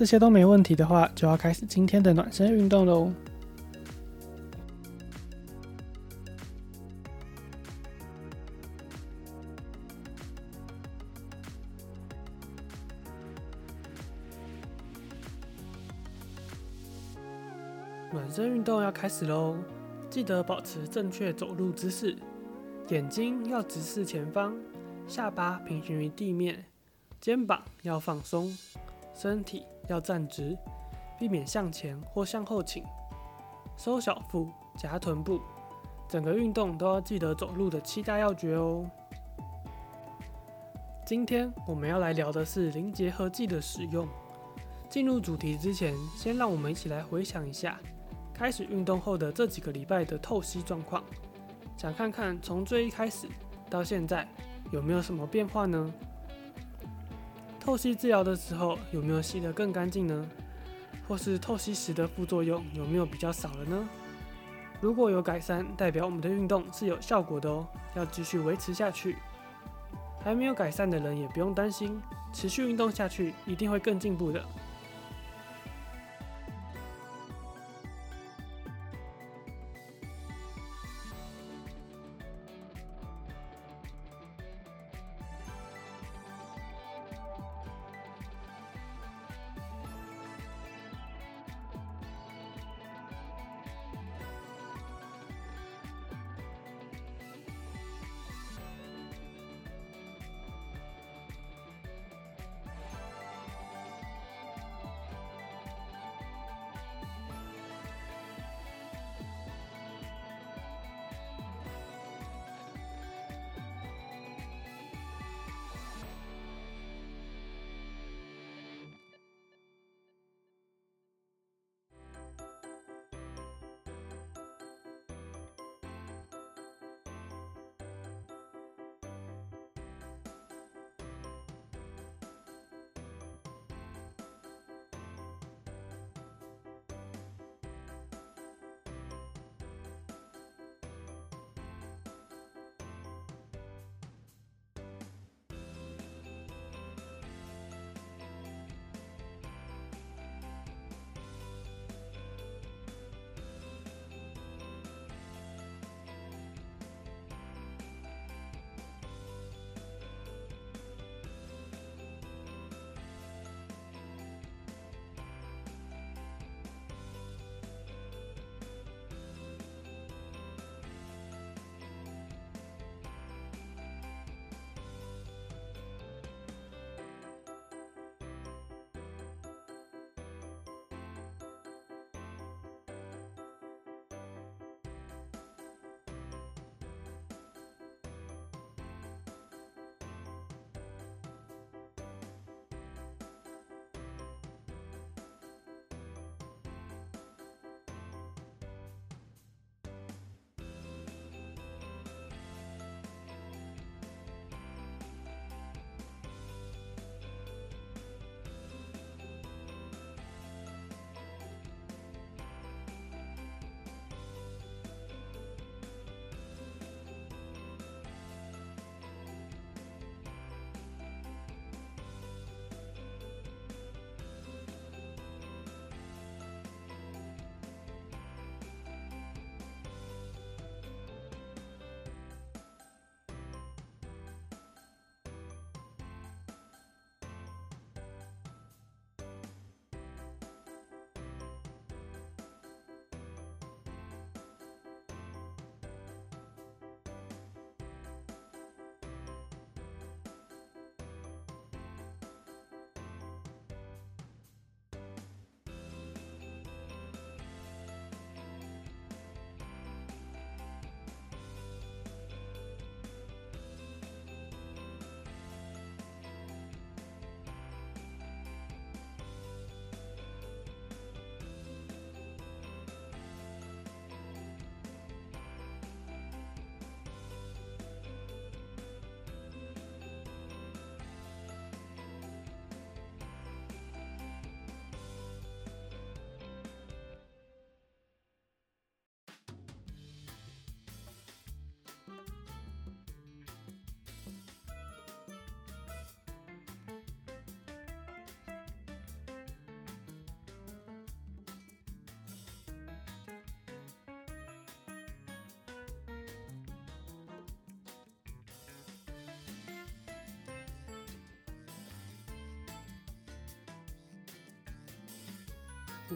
这些都没问题的话，就要开始今天的暖身运动喽。暖身运动要开始喽，记得保持正确走路姿势，眼睛要直视前方，下巴平行于地面，肩膀要放松。身体要站直，避免向前或向后倾，收小腹，夹臀部。整个运动都要记得走路的七大要诀哦。今天我们要来聊的是零结合剂的使用。进入主题之前，先让我们一起来回想一下开始运动后的这几个礼拜的透析状况，想看看从最一开始到现在有没有什么变化呢？透析治疗的时候有没有吸得更干净呢？或是透析时的副作用有没有比较少了呢？如果有改善，代表我们的运动是有效果的哦，要继续维持下去。还没有改善的人也不用担心，持续运动下去一定会更进步的。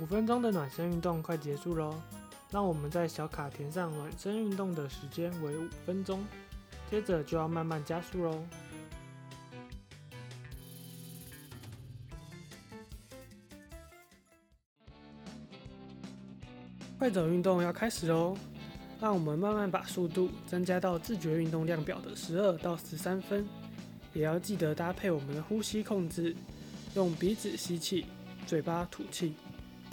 五分钟的暖身运动快结束喽，让我们在小卡填上暖身运动的时间为五分钟，接着就要慢慢加速喽。快走运动要开始喽，让我们慢慢把速度增加到自觉运动量表的十二到十三分，也要记得搭配我们的呼吸控制，用鼻子吸气，嘴巴吐气。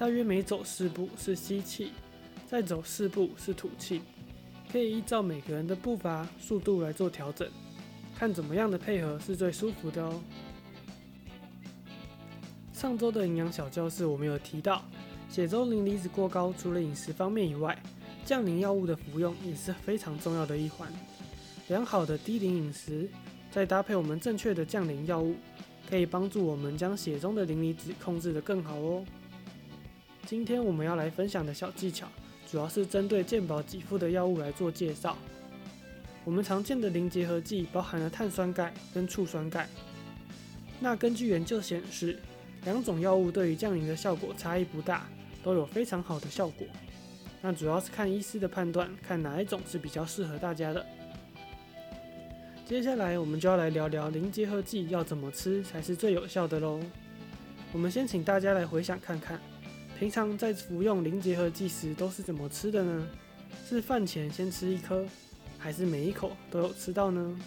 大约每走四步是吸气，再走四步是吐气，可以依照每个人的步伐速度来做调整，看怎么样的配合是最舒服的哦。上周的营养小教室我们有提到，血中磷离子过高，除了饮食方面以外，降磷药物的服用也是非常重要的一环。良好的低磷饮食，再搭配我们正确的降磷药物，可以帮助我们将血中的磷离子控制得更好哦。今天我们要来分享的小技巧，主要是针对健保给付的药物来做介绍。我们常见的磷结合剂包含了碳酸钙跟醋酸钙。那根据研究显示，两种药物对于降磷的效果差异不大，都有非常好的效果。那主要是看医师的判断，看哪一种是比较适合大家的。接下来我们就要来聊聊磷结合剂要怎么吃才是最有效的喽。我们先请大家来回想看看。平常在服用零结合剂时都是怎么吃的呢？是饭前先吃一颗，还是每一口都有吃到呢？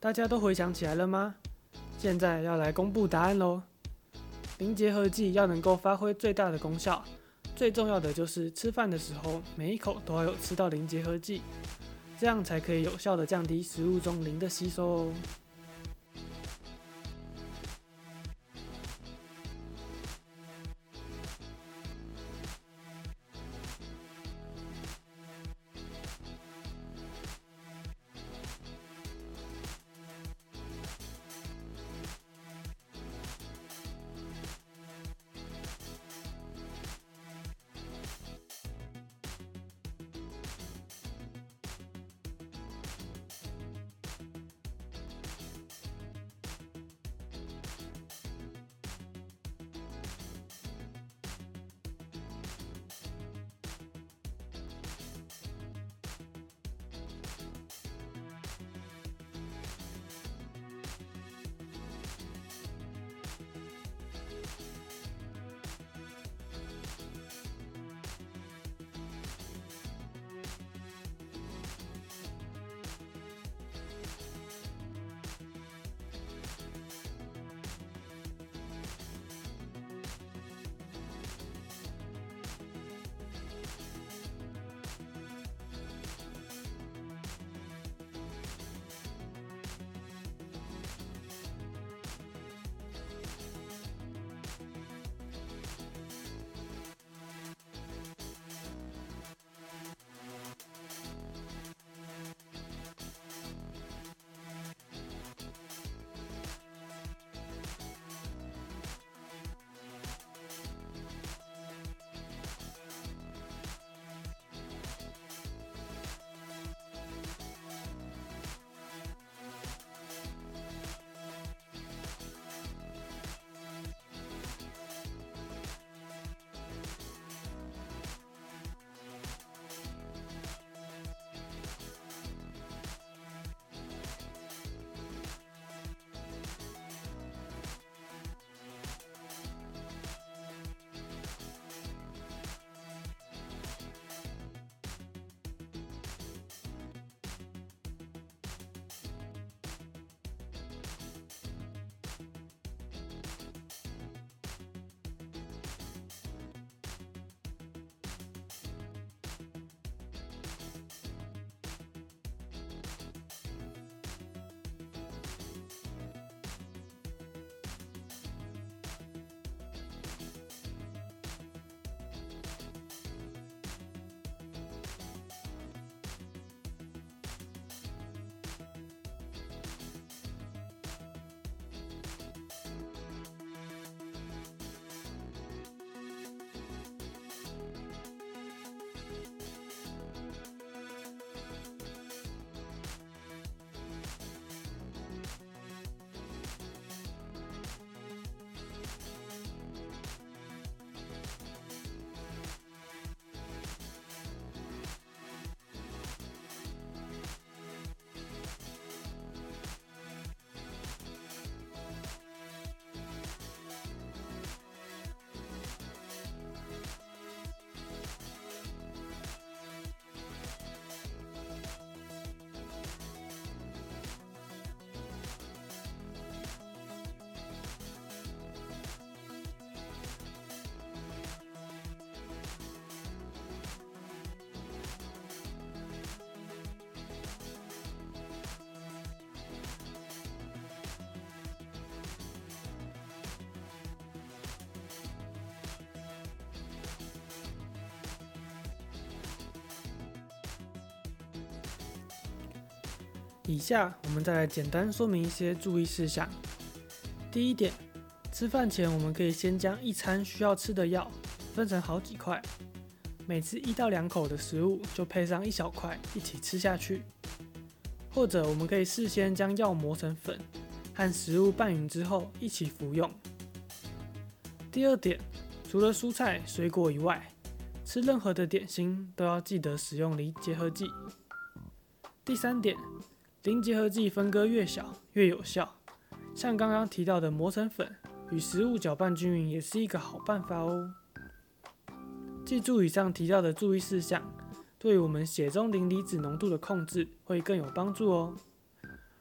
大家都回想起来了吗？现在要来公布答案喽。零结合剂要能够发挥最大的功效，最重要的就是吃饭的时候每一口都要有吃到零结合剂，这样才可以有效的降低食物中磷的吸收哦。以下我们再来简单说明一些注意事项。第一点，吃饭前我们可以先将一餐需要吃的药分成好几块，每次一到两口的食物就配上一小块一起吃下去。或者我们可以事先将药磨成粉，和食物拌匀之后一起服用。第二点，除了蔬菜水果以外，吃任何的点心都要记得使用离结合剂。第三点。磷结合剂分割越小越有效，像刚刚提到的磨成粉，与食物搅拌均匀也是一个好办法哦。记住以上提到的注意事项，对我们血中磷离子浓度的控制会更有帮助哦。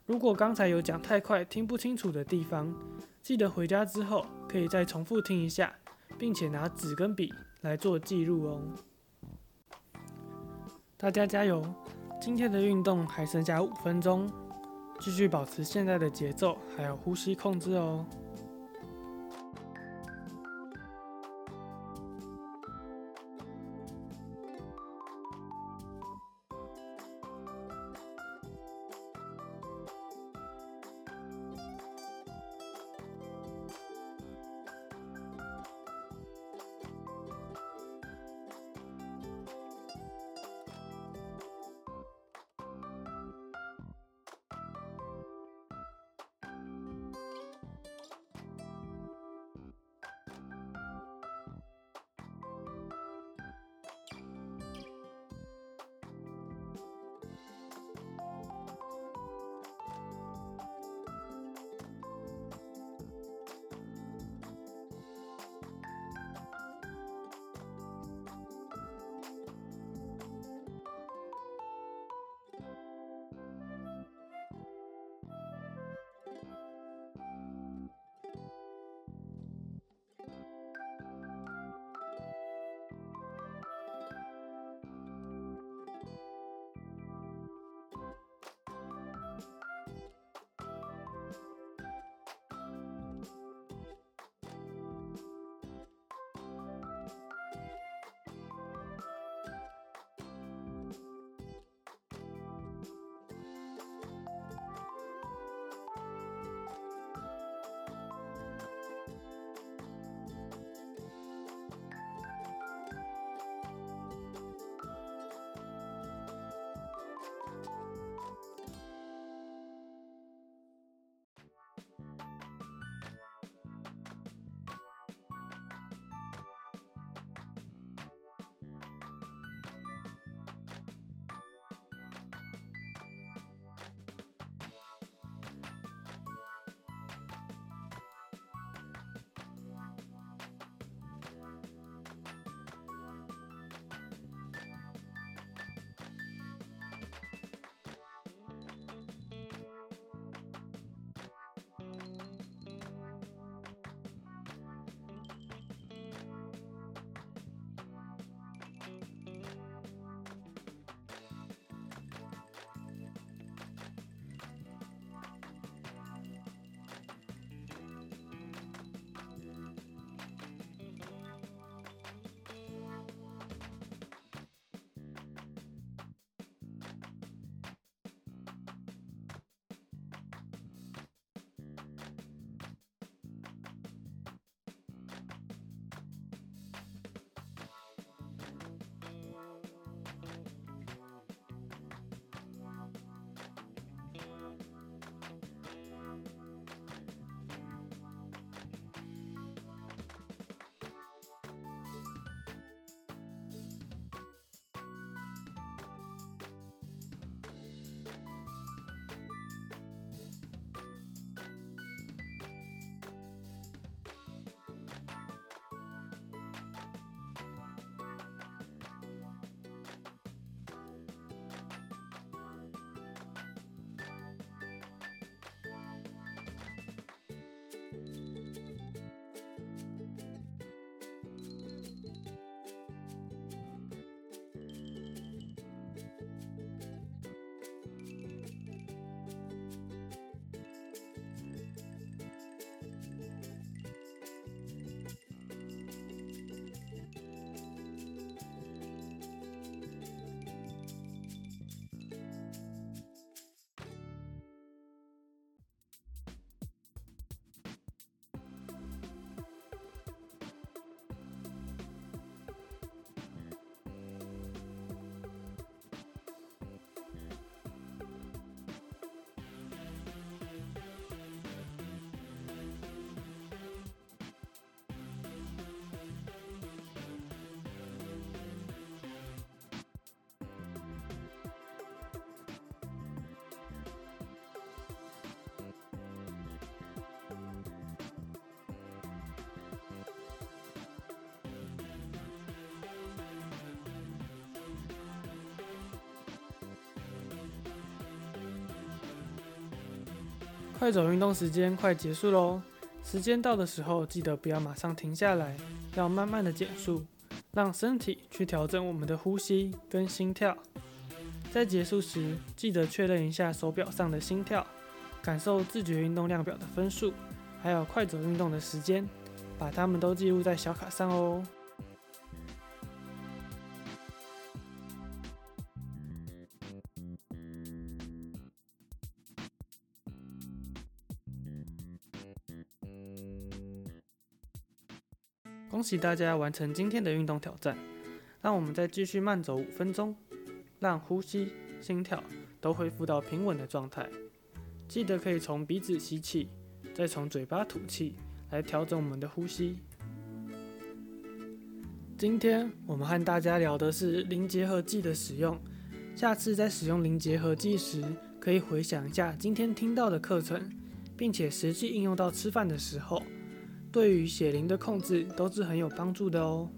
如果刚才有讲太快听不清楚的地方，记得回家之后可以再重复听一下，并且拿纸跟笔来做记录哦。大家加油！今天的运动还剩下五分钟，继续保持现在的节奏，还有呼吸控制哦。快走运动时间快结束喽，时间到的时候记得不要马上停下来，要慢慢的减速，让身体去调整我们的呼吸跟心跳。在结束时，记得确认一下手表上的心跳，感受自觉运动量表的分数，还有快走运动的时间，把它们都记录在小卡上哦。喜大家完成今天的运动挑战，让我们再继续慢走五分钟。让呼吸、心跳都恢复到平稳的状态。记得可以从鼻子吸气，再从嘴巴吐气，来调整我们的呼吸。今天我们和大家聊的是零结合剂的使用。下次在使用零结合剂时，可以回想一下今天听到的课程，并且实际应用到吃饭的时候，对于血灵的控制都是很有帮助的哦。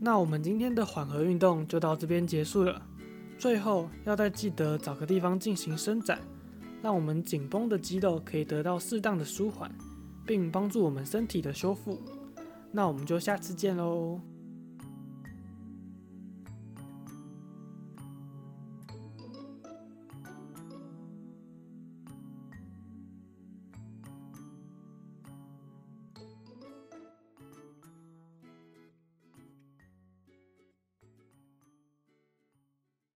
那我们今天的缓和运动就到这边结束了。最后要再记得找个地方进行伸展，让我们紧绷的肌肉可以得到适当的舒缓，并帮助我们身体的修复。那我们就下次见喽。